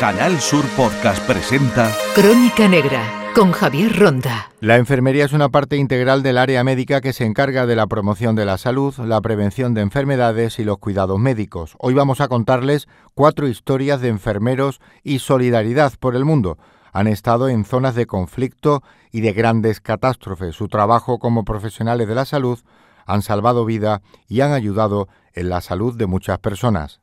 Canal Sur Podcast presenta Crónica Negra con Javier Ronda. La enfermería es una parte integral del área médica que se encarga de la promoción de la salud, la prevención de enfermedades y los cuidados médicos. Hoy vamos a contarles cuatro historias de enfermeros y solidaridad por el mundo. Han estado en zonas de conflicto y de grandes catástrofes. Su trabajo como profesionales de la salud han salvado vida y han ayudado en la salud de muchas personas.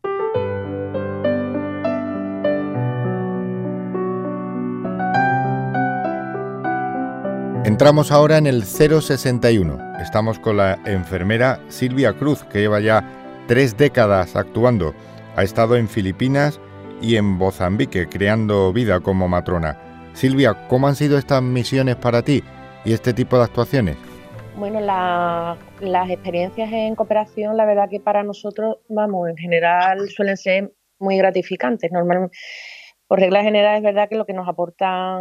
Entramos ahora en el 061. Estamos con la enfermera Silvia Cruz, que lleva ya tres décadas actuando. Ha estado en Filipinas y en Mozambique, creando vida como matrona. Silvia, ¿cómo han sido estas misiones para ti y este tipo de actuaciones? Bueno, las experiencias en cooperación, la verdad que para nosotros, vamos, en general suelen ser muy gratificantes. Normalmente, por regla general, es verdad que lo que nos aportan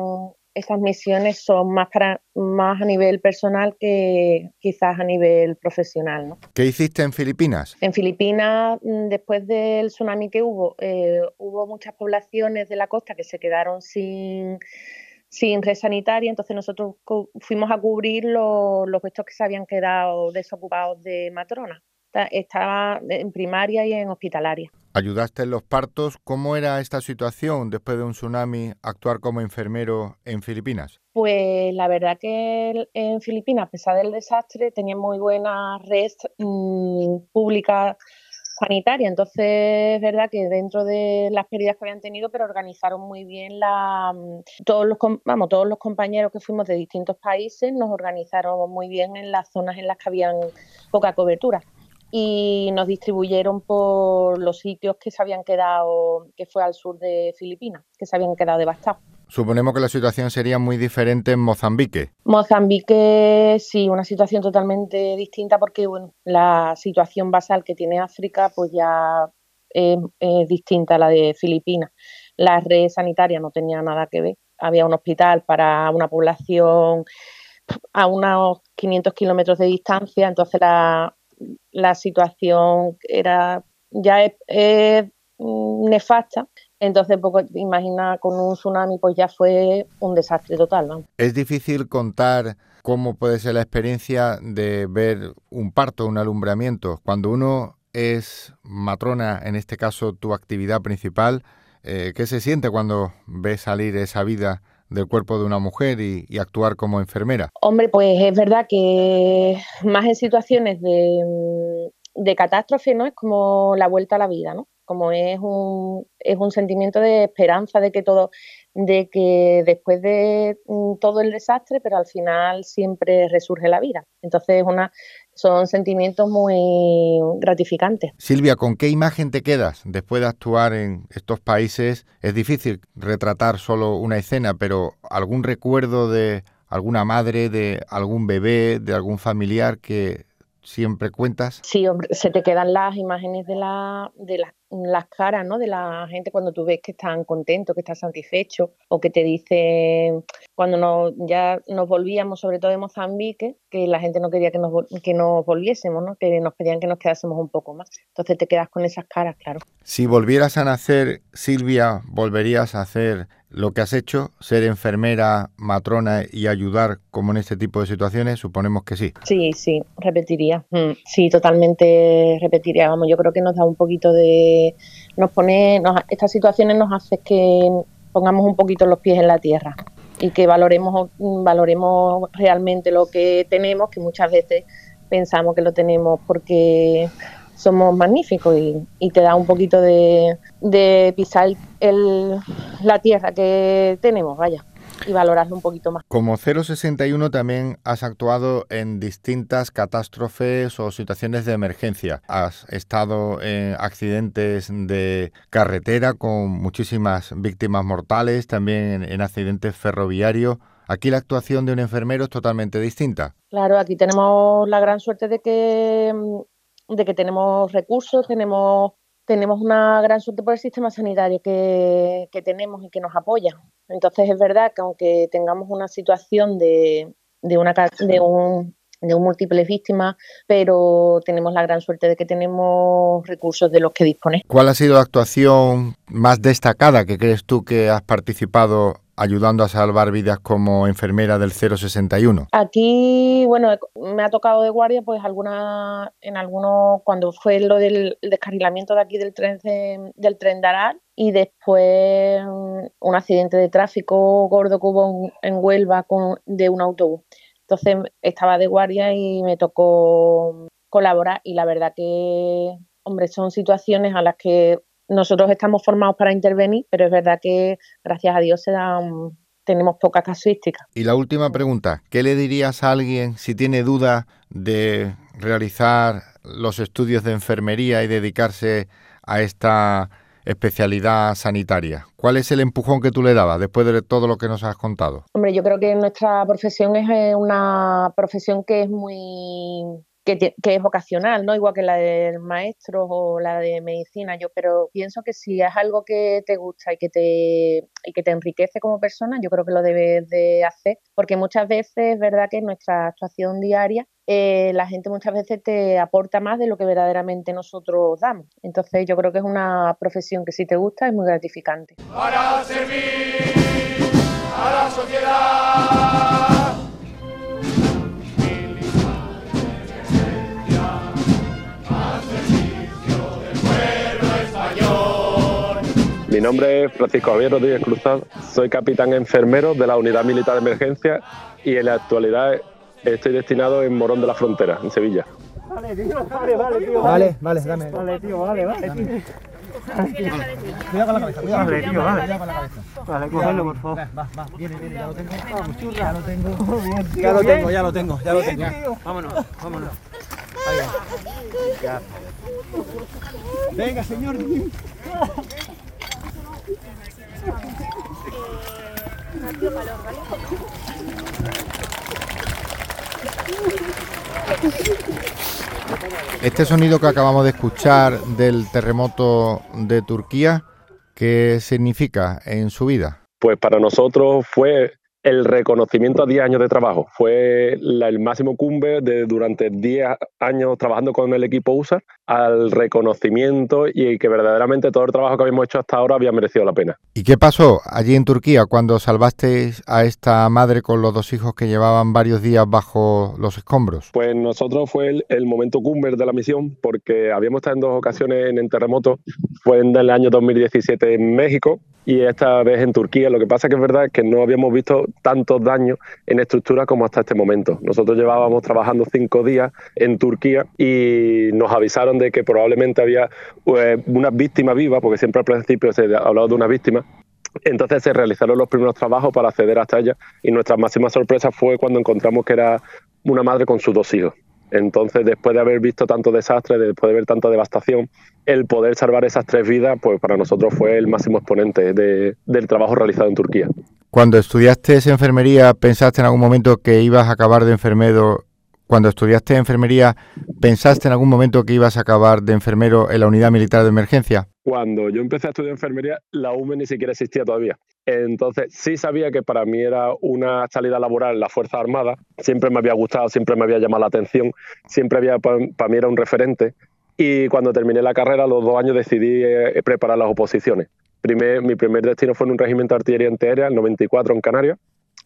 estas misiones son más para más a nivel personal que quizás a nivel profesional. ¿no? ¿Qué hiciste en Filipinas? En Filipinas, mm, después del tsunami que hubo, eh, hubo muchas poblaciones de la costa que se quedaron sin sin red sanitaria, entonces nosotros fuimos a cubrir los, los puestos que se habían quedado desocupados de matrona estaba en primaria y en hospitalaria. ¿Ayudaste en los partos? ¿Cómo era esta situación después de un tsunami actuar como enfermero en Filipinas? Pues la verdad que en Filipinas, a pesar del desastre, tenía muy buena red mm, pública sanitaria. Entonces, es verdad que dentro de las pérdidas que habían tenido, pero organizaron muy bien la mm, todos los vamos, todos los compañeros que fuimos de distintos países nos organizaron muy bien en las zonas en las que habían poca cobertura y nos distribuyeron por los sitios que se habían quedado, que fue al sur de Filipinas, que se habían quedado devastados. Suponemos que la situación sería muy diferente en Mozambique. Mozambique sí, una situación totalmente distinta porque bueno, la situación basal que tiene África pues ya es, distinta a la de Filipinas. La red sanitaria no tenía nada que ver. Había un hospital para una población a unos 500 kilómetros de distancia, entonces la, la situación era ya es, mm, nefasta. Entonces, poco, imagina con un tsunami, pues ya fue un desastre total. Es difícil contar cómo puede ser la experiencia de ver un parto, un alumbramiento. Cuando uno es matrona, en este caso tu actividad principal, eh, ¿qué se siente cuando ves salir esa vida del cuerpo de una mujer y, actuar como enfermera? Hombre, pues es verdad que más en situaciones de, de catástrofe, ¿no? Es como la vuelta a la vida, ¿no? Como es un, es un sentimiento de esperanza de que todo, de que después de mm, todo el desastre, pero al final siempre resurge la vida. Entonces una, son sentimientos muy gratificantes. Silvia, ¿con qué imagen te quedas después de actuar en estos países? Es difícil retratar solo una escena, pero algún recuerdo de alguna madre, de algún bebé, de algún familiar que siempre cuentas? Sí, hombre, se te quedan las imágenes de, la, de las caras, ¿no? De la gente cuando tú ves que están contentos, que están satisfechos, o que te dicen, cuando nos, ya nos volvíamos, sobre todo de Mozambique, que la gente no quería que nos, que nos volviésemos, ¿no? Que nos pedían que nos quedásemos un poco más. Entonces te quedas con esas caras, claro. Si volvieras a nacer, Silvia, ¿volverías a hacer lo que has hecho, ser enfermera, matrona y ayudar como en este tipo de situaciones, suponemos que sí. Sí, sí, repetiría. Mm, sí, totalmente repetiría. Vamos, yo creo que nos da un poquito de... Nos pone... estas situaciones nos hacen que pongamos un poquito los pies en la tierra y que valoremos, valoremos realmente lo que tenemos, que muchas veces pensamos que lo tenemos porque somos magníficos y, te da un poquito de, pisar el, la tierra que tenemos, vaya y valorarlo un poquito más. Como 061 también has actuado en distintas catástrofes o situaciones de emergencia. Has estado en accidentes de carretera con muchísimas víctimas mortales, también en accidentes ferroviarios. Aquí la actuación de un enfermero es totalmente distinta. Claro, aquí tenemos la gran suerte de que mm, de que tenemos recursos, tenemos, tenemos una gran suerte por el sistema sanitario que, tenemos y que nos apoya. Entonces es verdad que aunque tengamos una situación de, de, una, de un de múltiples víctimas, pero tenemos la gran suerte de que tenemos recursos de los que dispones. ¿Cuál ha sido la actuación más destacada que crees tú que has participado ayudando a salvar vidas como enfermera del 061? Aquí, bueno, me ha tocado de guardia, pues alguna, en algunos, cuando fue lo del descarrilamiento de aquí del tren del tren de Aral y después mm, un accidente de tráfico gordo que hubo en Huelva con, de un autobús. Entonces estaba de guardia y me tocó colaborar y la verdad que, hombre, son situaciones a las que nosotros estamos formados para intervenir, pero es verdad que gracias a Dios se dan, tenemos poca casuística. Y la última pregunta, ¿qué le dirías a alguien si tiene duda de realizar los estudios de enfermería y dedicarse a esta especialidad sanitaria. ¿Cuál es el empujón que tú le dabas después de todo lo que nos has contado? Hombre, yo creo que nuestra profesión es eh, una profesión que es muy que, es vocacional, ¿no? Igual que la del maestro o la de medicina, yo, pero pienso que si es algo que te gusta y que te, y que te enriquece como persona, yo creo que lo debes de hacer, porque muchas veces es verdad que en nuestra actuación diaria eh, la gente muchas veces te aporta más de lo que verdaderamente nosotros damos. Entonces yo creo que es una profesión que si te gusta es muy gratificante. Para servir a la sociedad. Mi nombre es Francisco Javier Rodríguez Cruzado, soy capitán enfermero de la Unidad Militar de Emergencia y en la actualidad estoy destinado en Morón de la Frontera, en Sevilla. Vale, tío, vale, vale, tío. Vale, vale, dame. Vale, tío, vale, vale, tío. Cuidado con la cabeza, cuidado. Vale, tío, vale. Cuidado con la cabeza. Vale, cógelo, por favor. Va, va, viene, viene, ya lo tengo. Vamos, churra. Ya lo tengo. Ya lo tengo, ya lo tengo, ya lo tengo. Vámonos, vámonos. Ahí va. Venga, señor. Este sonido que acabamos de escuchar del terremoto de Turquía, ¿qué significa en su vida? Pues para nosotros fue el reconocimiento a 10 años de trabajo. Fue el máximo cumbre de durante 10 años trabajando con el equipo USA al reconocimiento y que verdaderamente todo el trabajo que habíamos hecho hasta ahora había merecido la pena. ¿Y qué pasó allí en Turquía cuando salvasteis a esta madre con los dos hijos que llevaban varios días bajo los escombros? Pues nosotros fue el, momento cumbre de la misión porque habíamos estado en dos ocasiones en el terremoto. Fue en el año 2017 en México y esta vez en Turquía. Lo que pasa que es verdad que no habíamos visto tantos daños en estructura como hasta este momento. Nosotros llevábamos trabajando cinco días en Turquía y nos avisaron de que probablemente había eh, una víctima viva, porque siempre al principio se ha hablado de una víctima, entonces se realizaron los primeros trabajos para acceder hasta ella y nuestra máxima sorpresa fue cuando encontramos que era una madre con sus dos hijos. Entonces, después de haber visto tanto desastre, después de ver tanta devastación, el poder salvar esas tres vidas, pues para nosotros fue el máximo exponente del trabajo realizado en Turquía. Cuando estudiaste esa enfermería, ¿pensaste en algún momento que ibas a acabar de enfermero? Cuando estudiaste enfermería, ¿pensaste en algún momento que ibas a acabar de enfermero en la unidad militar de emergencia? Cuando yo empecé a estudiar enfermería, la UME ni siquiera existía todavía. Entonces, sí sabía que para mí era una salida laboral en la Fuerza Armada. Siempre me había gustado, siempre me había llamado la atención, siempre había, para, mí era un referente. Y cuando terminé la carrera, los dos años decidí eh, preparar las oposiciones. mi primer destino fue en un regimiento de artillería antiaérea, el 94 en Canarias.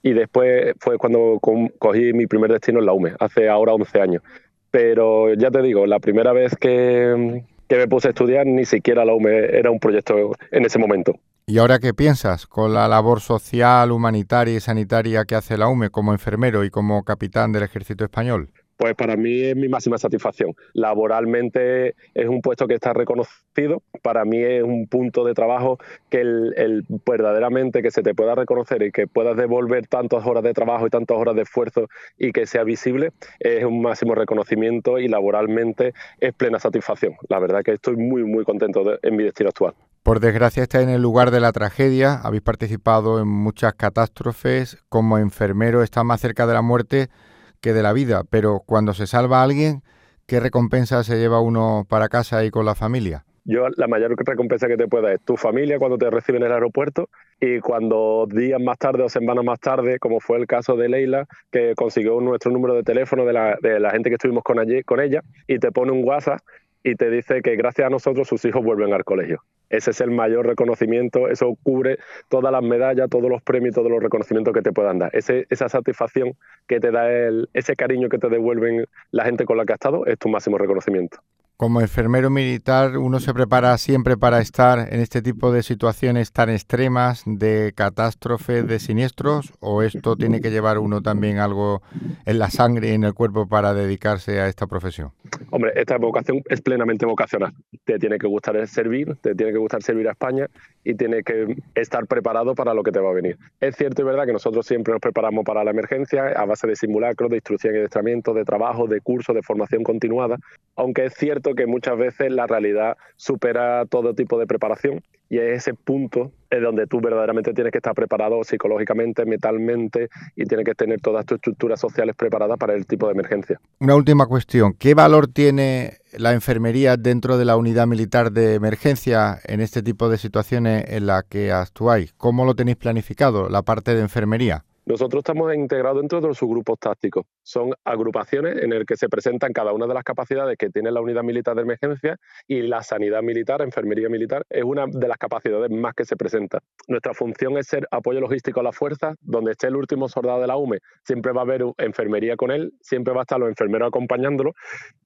Y después fue cuando cogí mi primer destino en la UME, hace ahora 11 años. Pero ya te digo, la primera vez que, que me puse a estudiar, ni siquiera la UME era un proyecto en ese momento. ¿Y ahora qué piensas con la labor social, humanitaria y sanitaria que hace la UME como enfermero y como capitán del ejército español? Pues para mí es mi máxima satisfacción. Laboralmente es un puesto que está reconocido. Para mí es un punto de trabajo que el, verdaderamente que se te pueda reconocer y que puedas devolver tantas horas de trabajo y tantas horas de esfuerzo y que sea visible es un máximo reconocimiento y laboralmente es plena satisfacción. La verdad que estoy muy muy contento en mi destino actual. Por desgracia está en el lugar de la tragedia, habéis participado en muchas catástrofes, como enfermero está más cerca de la muerte que de la vida, pero cuando se salva a alguien, ¿qué recompensa se lleva uno para casa y con la familia? Yo la mayor recompensa que te pueda es tu familia cuando te reciben en el aeropuerto y cuando días más tarde o semanas más tarde, como fue el caso de Leila, que consiguió nuestro número de teléfono de la, de la gente que estuvimos con, allí, con ella y te pone un WhatsApp y te dice que gracias a nosotros sus hijos vuelven al colegio. Ese es el mayor reconocimiento, eso cubre todas las medallas, todos los premios, todos los reconocimientos que te puedan dar. Ese, esa satisfacción que te da el, ese cariño que te devuelven la gente con la que has estado es tu máximo reconocimiento. Como enfermero militar, uno se prepara siempre para estar en este tipo de situaciones tan extremas, de catástrofes, de siniestros, o esto tiene que llevar uno también algo en la sangre y en el cuerpo para dedicarse a esta profesión. Hombre, esta vocación es plenamente vocacional. Te tiene que gustar servir, te tiene que gustar servir a España y tiene que estar preparado para lo que te va a venir. Es cierto y verdad que nosotros siempre nos preparamos para la emergencia a base de simulacros, de instrucción y adiestramiento, de trabajo, de curso, de formación continuada, aunque es que muchas veces la realidad supera todo tipo de preparación y es ese punto es donde tú verdaderamente tienes que estar preparado psicológicamente, mentalmente y tienes que tener todas tus estructuras sociales preparadas para el tipo de emergencia. Una última cuestión, ¿qué valor tiene la enfermería dentro de la unidad militar de emergencia en este tipo de situaciones en las que actuáis? ¿Cómo lo tenéis planificado, la parte de enfermería? Nosotros estamos integrados dentro de los subgrupos tácticos. Son agrupaciones en las que se presentan cada una de las capacidades que tiene la unidad militar de emergencia y la sanidad militar, enfermería militar, es una de las capacidades más que se presenta. Nuestra función es ser apoyo logístico a la fuerza, donde esté el último soldado de la UME, siempre va a haber enfermería con él, siempre va a estar los enfermeros acompañándolo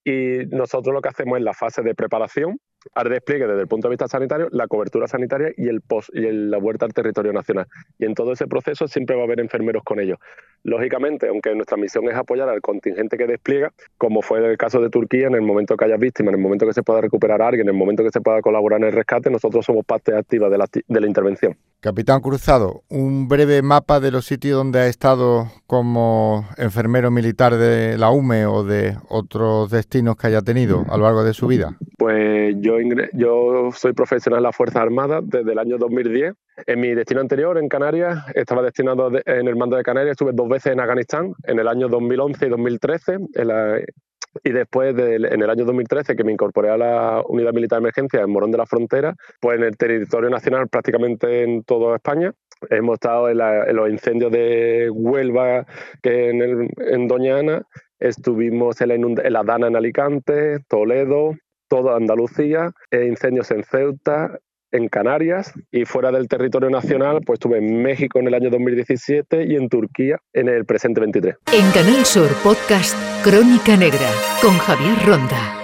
y nosotros lo que hacemos es la fase de preparación al despliegue desde el punto de vista sanitario, la cobertura sanitaria y, el post, y la vuelta al territorio nacional. Y en todo ese proceso siempre va a haber enfermeros con ellos. Lógicamente, aunque nuestra misión es apoyar al contingente que despliega, como fue el caso de Turquía, en el momento que haya víctimas, en el momento que se pueda recuperar alguien, en el momento que se pueda colaborar en el rescate, nosotros somos parte activa de la intervención. Capitán Cruzado, un breve mapa de los sitios donde ha estado como enfermero militar de la UME o de otros destinos que haya tenido a lo largo de su vida. Pues yo, yo soy profesional en las Fuerzas Armadas desde el año 2010. En mi destino anterior, en Canarias, estaba destinado en el mando de Canarias, estuve dos veces en Afganistán, en el año 2011 y 2013, y después en el año 2013 que me incorporé a la unidad militar de emergencia en Morón de la Frontera, pues en el territorio nacional prácticamente en toda España. Hemos estado en, los incendios de Huelva, que en, en Doñana, estuvimos en la, en la Dana en Alicante, Toledo, toda Andalucía, e incendios en Ceuta, en Canarias y fuera del territorio nacional, pues estuve en México en el año 2017 y en Turquía en el presente 23. En Canal Sur Podcast Crónica Negra con Javier Ronda.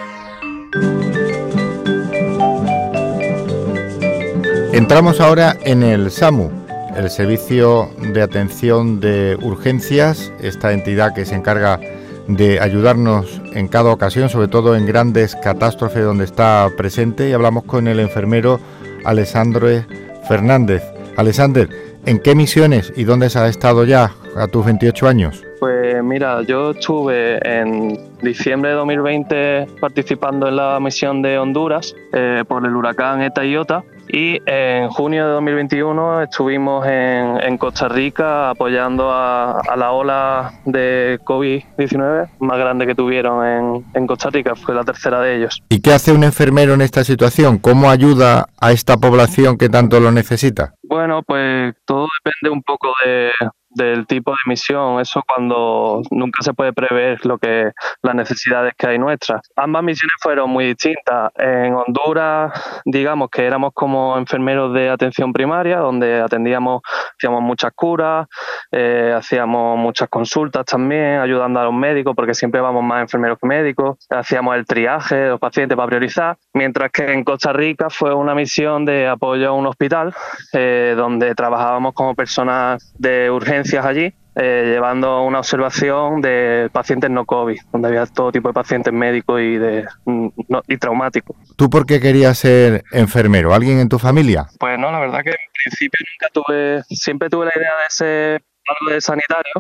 Entramos ahora en el SAMU, el Servicio de Atención de Urgencias, esta entidad que se encarga de ayudarnos en cada ocasión, sobre todo en grandes catástrofes donde está presente, y hablamos con el enfermero Alessandro Fernández. Alexander, ¿en qué misiones y dónde has estado ya a tus 28 años? Pues mira, yo estuve en diciembre de 2020 participando en la misión de Honduras eh, por el huracán Eta y Iota y en junio de 2021 estuvimos en, Costa Rica apoyando a, la ola de COVID-19 más grande que tuvieron en, en, Costa Rica, fue la tercera de ellos. ¿Y qué hace un enfermero en esta situación? ¿Cómo ayuda a esta población que tanto lo necesita? Bueno, pues todo depende un poco de, del tipo de misión, eso cuando nunca se puede prever lo que las necesidades que hay nuestras. Ambas misiones fueron muy distintas. En Honduras, digamos que éramos como enfermeros de atención primaria, donde atendíamos, hacíamos muchas curas, eh, hacíamos muchas consultas también, ayudando a los médicos, porque siempre vamos más enfermeros que médicos, hacíamos el triaje de los pacientes para priorizar, mientras que en Costa Rica fue una misión de apoyo a un hospital, eh, donde trabajábamos como personas de urgencia allí, eh, llevando una observación de pacientes no COVID, donde había todo tipo de pacientes médicos y, de, mm, y traumáticos. ¿Tú por qué querías ser enfermero? ¿Alguien en tu familia? Pues no, la verdad que en principio nunca tuve, siempre tuve la idea de ser algo de sanitario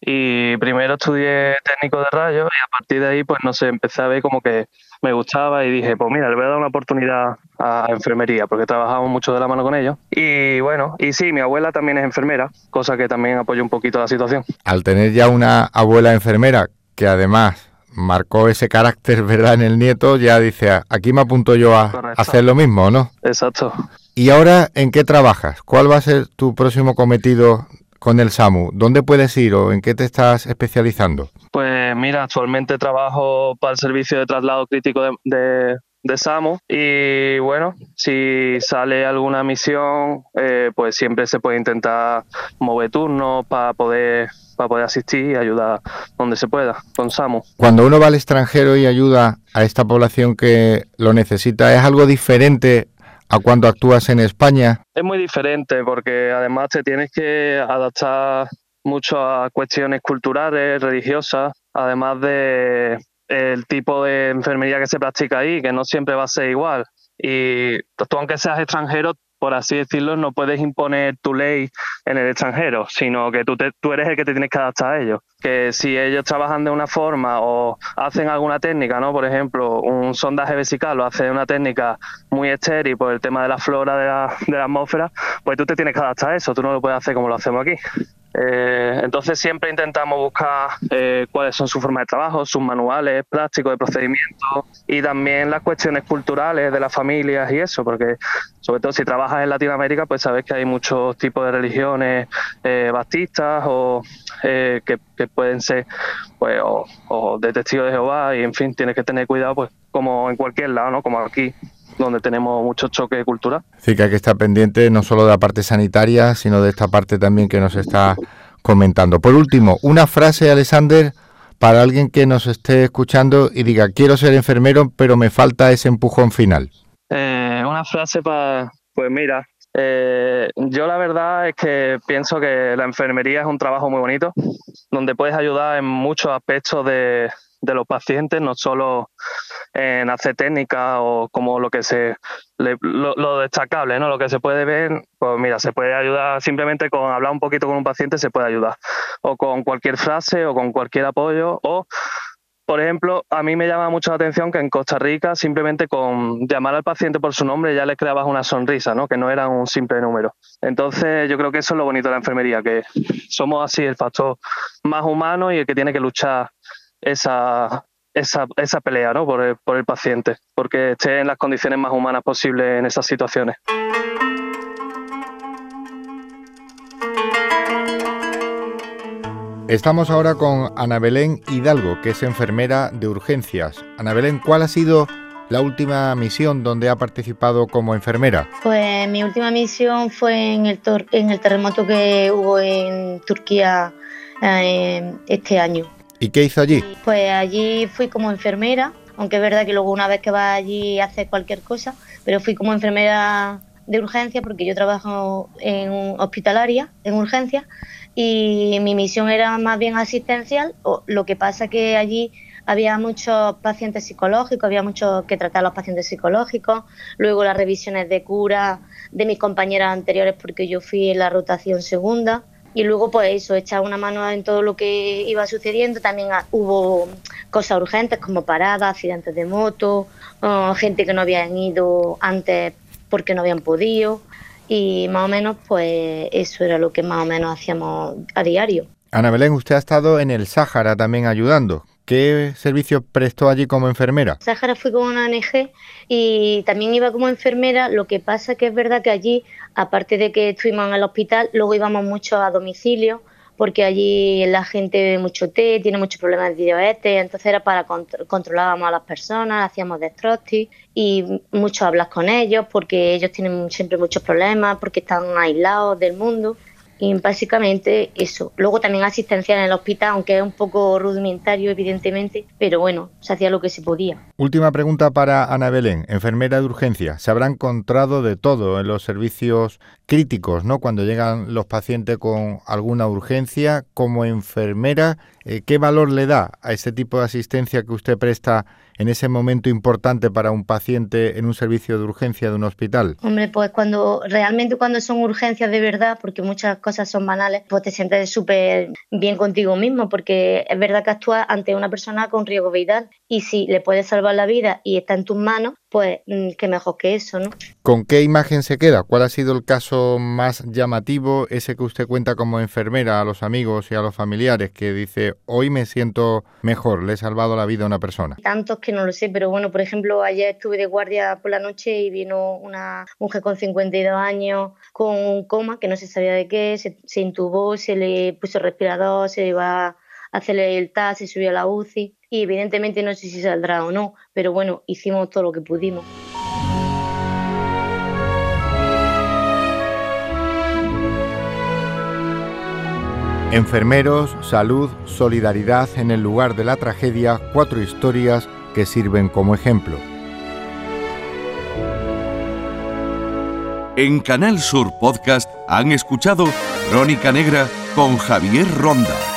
y primero estudié técnico de rayos y a partir de ahí pues no sé, empecé a ver como que me gustaba y dije, pues mira, le voy a dar una oportunidad a enfermería, porque trabajamos mucho de la mano con ellos. Y bueno, y sí, mi abuela también es enfermera, cosa que también apoya un poquito la situación. Al tener ya una abuela enfermera, que además marcó ese carácter, ¿verdad? En el nieto, ya dice, aquí me apunto yo a hacer lo mismo, ¿no? Exacto. ¿Y ahora en qué trabajas? ¿Cuál va a ser tu próximo cometido con el SAMU? ¿Dónde puedes ir o en qué te estás especializando? Pues mira, actualmente trabajo para el servicio de traslado crítico de, de, SAMU y bueno, si sale alguna misión, eh, pues siempre se puede intentar mover turnos para poder para poder asistir y ayudar donde se pueda con SAMU. Cuando uno va al extranjero y ayuda a esta población que lo necesita, ¿es algo diferente a cuando actúas en España? Es muy diferente porque además te tienes que adaptar mucho a cuestiones culturales, religiosas, además de el tipo de enfermería que se practica ahí, que no siempre va a ser igual. Y tú, aunque seas extranjero, por así decirlo, no puedes imponer tu ley en el extranjero, sino que tú, tú eres el que te tienes que adaptar a ellos. Que si ellos trabajan de una forma o hacen alguna técnica, ¿no? Por ejemplo, un sondaje vesical lo hace de una técnica muy estéril por el tema de la flora de la, de la atmósfera, pues tú te tienes que adaptar a eso, tú no lo puedes hacer como lo hacemos aquí. Eh, entonces siempre intentamos buscar eh, cuáles son sus formas de trabajo, sus manuales prácticos de procedimiento y también las cuestiones culturales de las familias y eso, porque sobre todo si trabajas en Latinoamérica, pues sabes que hay muchos tipos de religiones eh, baptistas o que, pueden ser pues o, de testigos de Jehová y en fin, tienes que tener cuidado pues como en cualquier lado, ¿no? Como aquí donde tenemos mucho choque de cultura. Sí, que hay que estar pendiente no solo de la parte sanitaria, sino de esta parte también que nos está comentando. Por último, una frase, Alexander, para alguien que nos esté escuchando y diga, quiero ser enfermero, pero me falta ese empujón final. Eh, una frase para, pues mira, eh, yo la verdad es que pienso que la enfermería es un trabajo muy bonito, donde puedes ayudar en muchos aspectos de, de los pacientes, no solo en hacer técnica o como lo que se lo, destacable, ¿no? Lo que se puede ver, pues mira, se puede ayudar simplemente con hablar un poquito con un paciente se puede ayudar. O con cualquier frase o con cualquier apoyo o por ejemplo, a mí me llama mucho la atención que en Costa Rica simplemente con llamar al paciente por su nombre ya le creabas una sonrisa, ¿no? Que no era un simple número. Entonces, yo creo que eso es lo bonito de la enfermería, que somos así el factor más humano y el que tiene que luchar esa, esa, esa pelea ¿no? por, el, por el paciente, porque esté en las condiciones más humanas posibles en esas situaciones. Estamos ahora con Ana Belén Hidalgo, que es enfermera de urgencias. Ana Belén, ¿cuál ha sido la última misión donde ha participado como enfermera? Pues mi última misión fue en el, en el terremoto que hubo en Turquía eh, este año. ¿Y qué hizo allí? Pues allí fui como enfermera, aunque es verdad que luego una vez que vas allí haces cualquier cosa, pero fui como enfermera de urgencia porque yo trabajo en hospitalaria, en urgencia, y mi misión era más bien asistencial. Lo que pasa que allí había muchos pacientes psicológicos, había muchos que tratar a los pacientes psicológicos, luego las revisiones de cura de mis compañeras anteriores porque yo fui en la rotación segunda y luego pues eso, echar una mano en todo lo que iba sucediendo. También hubo cosas urgentes como paradas, accidentes de moto, gente que no habían ido antes porque no habían podido y más o menos pues eso era lo que más o menos hacíamos a diario. Ana Belén, usted ha estado en el Sáhara también ayudando. ¿Qué servicio prestó allí como enfermera? Sáhara fui con una ONG y también iba como enfermera. Lo que pasa que es verdad que allí, aparte de que estuvimos en el hospital, luego íbamos mucho a domicilio porque allí la gente bebe mucho té, tiene muchos problemas de diabetes, entonces era para controlábamos a las personas, hacíamos destrostis y mucho hablas con ellos porque ellos tienen siempre muchos problemas, porque están aislados del mundo. Y básicamente eso. Luego también asistencia en el hospital, aunque es un poco rudimentario, evidentemente, pero bueno, se hacía lo que se podía. Última pregunta para Ana Belén, enfermera de urgencia. Se habrá encontrado de todo en los servicios críticos, ¿no? Cuando llegan los pacientes con alguna urgencia, como enfermera, eh, ¿qué valor le da a ese tipo de asistencia que usted presta en ese momento importante para un paciente en un servicio de urgencia de un hospital? Hombre, pues cuando realmente cuando son urgencias de verdad, porque muchas cosas son banales, pues te sientes súper bien contigo mismo, porque es verdad que actúas ante una persona con riesgo vital y si le puedes salvar la vida y está en tus manos, pues mm, qué mejor que eso, ¿no? ¿Con qué imagen se queda? ¿Cuál ha sido el caso más llamativo, ese que usted cuenta como enfermera a los amigos y a los familiares, que dice, hoy me siento mejor, le he salvado la vida a una persona? Tantos que no lo sé, pero bueno, por ejemplo, ayer estuve de guardia por la noche y vino una mujer con 52 años con un coma que no se sabía de qué, se, se intubó, se le puso respirador, se iba a hacerle el TAS, se subió a la UCI y evidentemente no sé si saldrá o no, pero bueno, hicimos todo lo que pudimos. Enfermeros, salud, solidaridad en el lugar de la tragedia, cuatro historias que sirven como ejemplo. En Canal Sur Podcast han escuchado Crónica Negra con Javier Ronda.